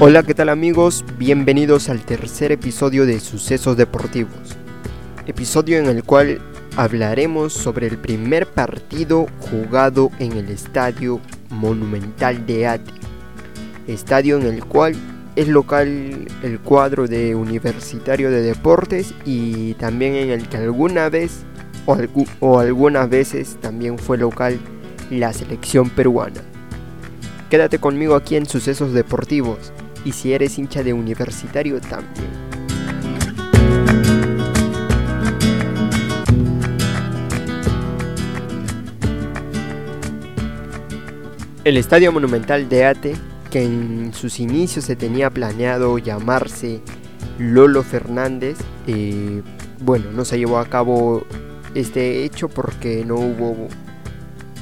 Hola, ¿qué tal amigos? Bienvenidos al tercer episodio de Sucesos Deportivos. Episodio en el cual hablaremos sobre el primer partido jugado en el Estadio Monumental de Ate. Estadio en el cual es local el cuadro de Universitario de Deportes y también en el que alguna vez o, o algunas veces también fue local la selección peruana. Quédate conmigo aquí en Sucesos Deportivos y si eres hincha de universitario también. El Estadio Monumental de Ate, que en sus inicios se tenía planeado llamarse Lolo Fernández, eh, bueno, no se llevó a cabo este hecho porque no hubo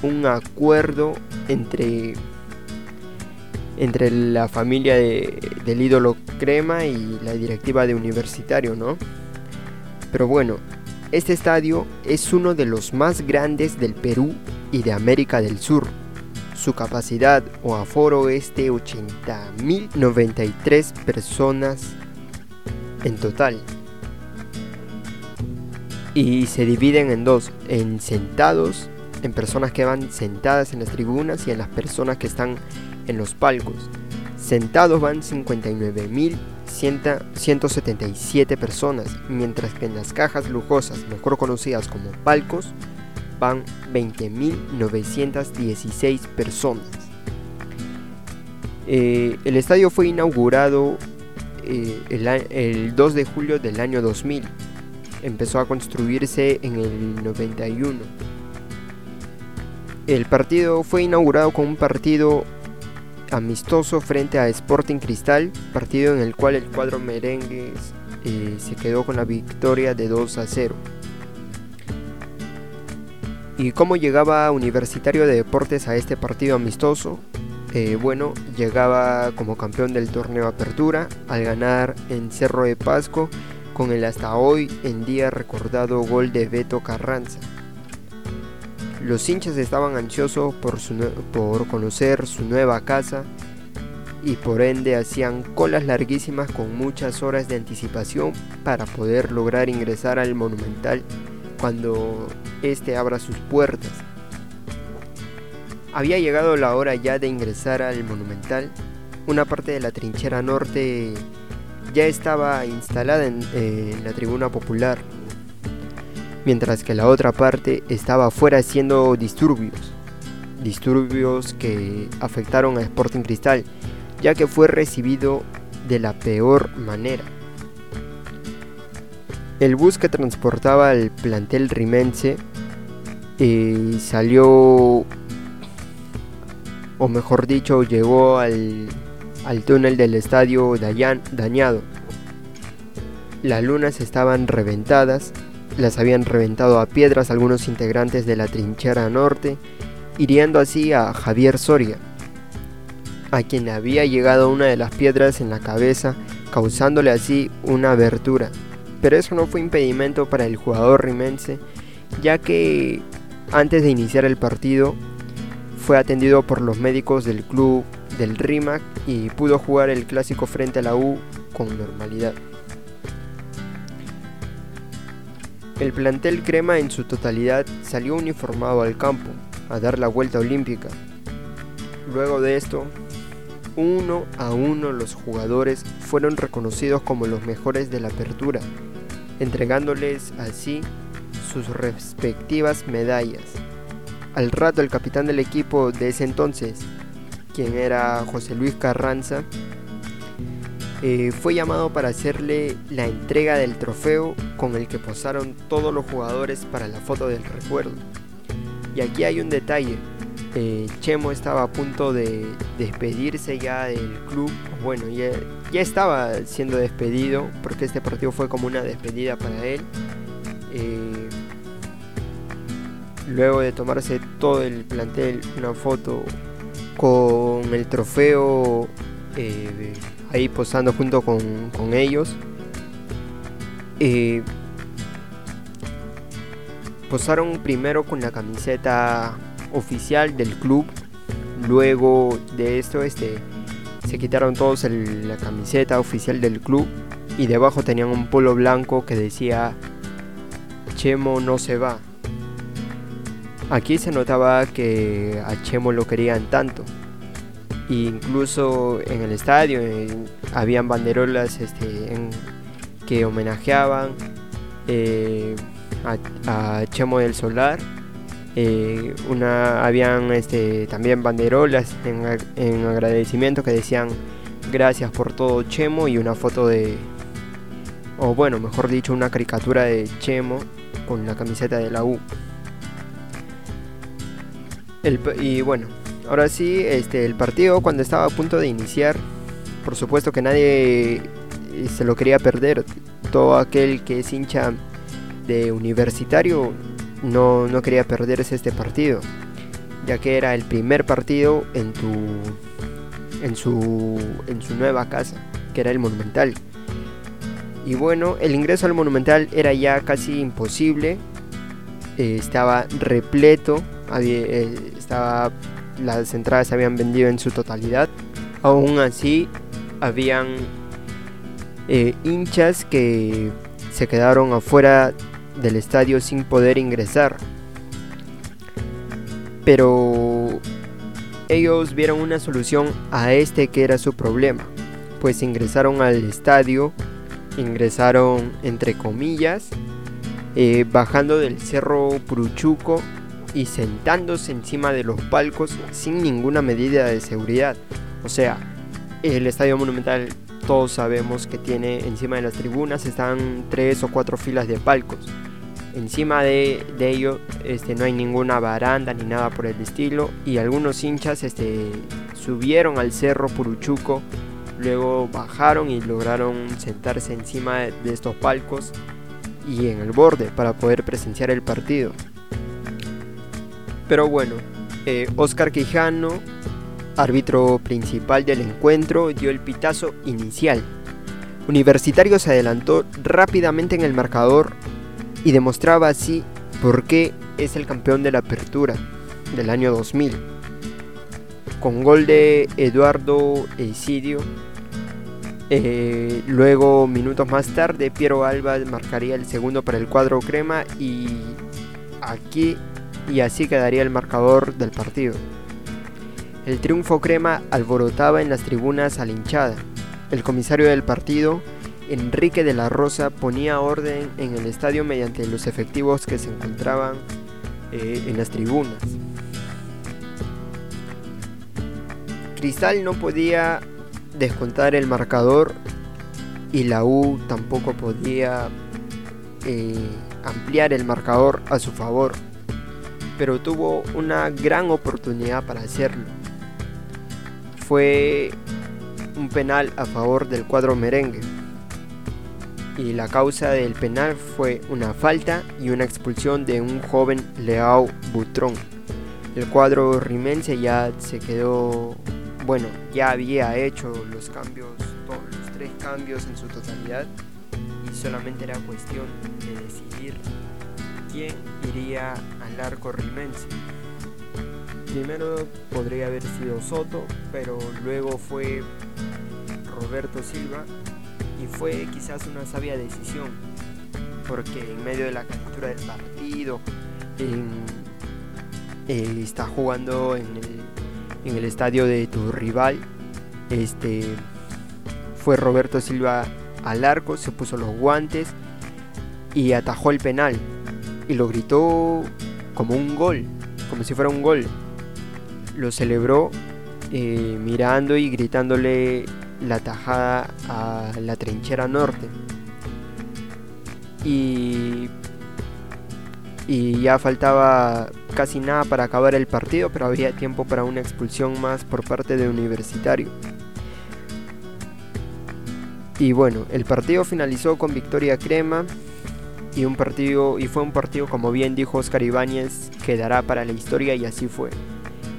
un acuerdo entre entre la familia del ídolo Crema y la directiva de Universitario, ¿no? Pero bueno, este estadio es uno de los más grandes del Perú y de América del Sur. Su capacidad o aforo es de 80.093 personas en total. Y se dividen en dos, en sentados, en personas que van sentadas en las tribunas y en las personas que están en los palcos. Sentados van 59.177 personas, mientras que en las cajas lujosas, mejor conocidas como palcos, van 20.916 personas. Eh, el estadio fue inaugurado eh, el, el 2 de julio del año 2000. Empezó a construirse en el 91. El partido fue inaugurado con un partido amistoso frente a Sporting Cristal, partido en el cual el cuadro merengue eh, se quedó con la victoria de 2 a 0. ¿Y cómo llegaba Universitario de Deportes a este partido amistoso? Eh, bueno, llegaba como campeón del torneo Apertura al ganar en Cerro de Pasco con el hasta hoy en día recordado gol de Beto Carranza. Los hinchas estaban ansiosos por, conocer su nueva casa y por ende hacían colas larguísimas con muchas horas de anticipación para poder lograr ingresar al monumental cuando éste abra sus puertas. Había llegado la hora ya de ingresar al monumental. Una parte de la trinchera norte ya estaba instalada en, en la tribuna popular mientras que la otra parte estaba afuera haciendo disturbios. Disturbios que afectaron a Sporting Cristal, ya que fue recibido de la peor manera. El bus que transportaba al plantel rimense eh, salió, o mejor dicho, llegó al, al túnel del estadio dañado. Las lunas estaban reventadas las habían reventado a piedras algunos integrantes de la trinchera norte, hiriendo así a Javier Soria, a quien había llegado una de las piedras en la cabeza, causándole así una abertura. Pero eso no fue impedimento para el jugador rimense, ya que antes de iniciar el partido fue atendido por los médicos del club del RIMAC y pudo jugar el clásico frente a la U con normalidad. El plantel crema en su totalidad salió uniformado al campo a dar la vuelta olímpica. Luego de esto, uno a uno los jugadores fueron reconocidos como los mejores de la apertura, entregándoles así sus respectivas medallas. Al rato el capitán del equipo de ese entonces, quien era José Luis Carranza, eh, fue llamado para hacerle la entrega del trofeo con el que posaron todos los jugadores para la foto del recuerdo. Y aquí hay un detalle. Eh, Chemo estaba a punto de despedirse ya del club. Bueno, ya, estaba siendo despedido porque este partido fue como una despedida para él. Eh, luego de tomarse todo el plantel una foto con el trofeo ahí posando junto con, ellos. Eh, posaron primero con la camiseta oficial del club. Luego de esto, este, se quitaron todos la camiseta oficial del club y debajo tenían un polo blanco que decía Chemo no se va. Aquí se notaba que a Chemo lo querían tanto. Incluso en el estadio habían banderolas este, que homenajeaban eh, a, Chemo del Solar. Eh, una, habían este, también banderolas en, en agradecimiento que decían gracias por todo Chemo y una foto de, o bueno, mejor dicho, una caricatura de Chemo con la camiseta de la U. y bueno, ahora sí, este, el partido cuando estaba a punto de iniciar, por supuesto que nadie eh, se lo quería perder. Todo aquel que es hincha de universitario no, no quería perderse este partido, ya que era el primer partido en, tu, en, su, en su nueva casa, que era el Monumental. Y bueno, el ingreso al Monumental era ya casi imposible. Eh, estaba repleto. Eh, estaba, las entradas se habían vendido en su totalidad. Aún así, habían eh, hinchas que se quedaron afuera del estadio sin poder ingresar. Pero ellos vieron una solución a este que era su problema, pues ingresaron al estadio ingresaron entre comillas, eh, bajando del cerro Puruchuco y sentándose encima de los palcos sin ninguna medida de seguridad. O sea, el Estadio Monumental todos sabemos que tiene encima de las tribunas están tres o cuatro filas de palcos. Encima de, de ello este, no hay ninguna baranda ni nada por el estilo y algunos hinchas este, subieron al cerro Puruchuco Luego bajaron y lograron sentarse encima de estos palcos y en el borde para poder presenciar el partido. Pero bueno, eh, Oscar Quijano, árbitro principal del encuentro, dio el pitazo inicial. Universitario se adelantó rápidamente en el marcador y demostraba así por qué es el campeón de la apertura del año 2000. Con gol de Eduardo Esidio eh, luego, minutos más tarde, Piero Alba marcaría el segundo para el cuadro crema y aquí y así quedaría el marcador del partido. El triunfo crema alborotaba en las tribunas a la hinchada. El comisario del partido, Enrique de la Rosa, ponía orden en el estadio mediante los efectivos que se encontraban eh, en las tribunas. Cristal no podía descontar el marcador y la U tampoco podía eh, ampliar el marcador a su favor, pero tuvo una gran oportunidad para hacerlo. Fue un penal a favor del cuadro merengue y la causa del penal fue una falta y una expulsión de un joven Leao Butrón. El cuadro rimense ya se quedó bueno, ya había hecho los cambios, los tres cambios en su totalidad y solamente era cuestión de decidir iría al arco rimense. Primero podría haber sido Soto, pero luego fue Roberto Silva y fue quizás una sabia decisión, porque en medio de la calentura del partido eh, está jugando en el en el estadio de tu rival. Este fue Roberto Silva al arco, se puso los guantes y atajó el penal. Y lo gritó como un gol, como si fuera un gol. Lo celebró eh, mirando y gritándole la tajada a la trinchera norte. Y, y ya faltaba casi nada para acabar el partido, pero había tiempo para una expulsión más por parte de Universitario. Y bueno, el partido finalizó con victoria crema y un partido y fue un partido como bien dijo Oscar Ibáñez quedará para la historia y así fue.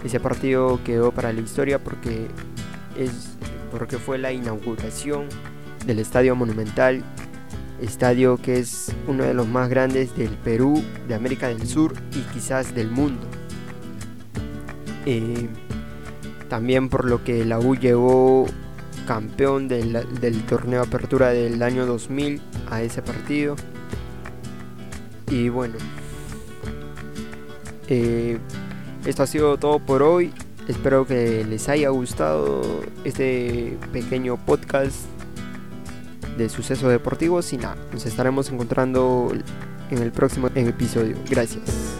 Ese partido quedó para la historia porque es porque fue la inauguración del Estadio Monumental estadio que es uno de los más grandes del Perú, de América del Sur y quizás del mundo. Eh, También por lo que la U llegó campeón del, torneo de apertura del año 2000 a ese partido. Y bueno, eh, esto ha sido todo por hoy. Espero que les haya gustado este pequeño podcast de sucesos deportivos y nada, nos estaremos encontrando en el próximo episodio. Gracias.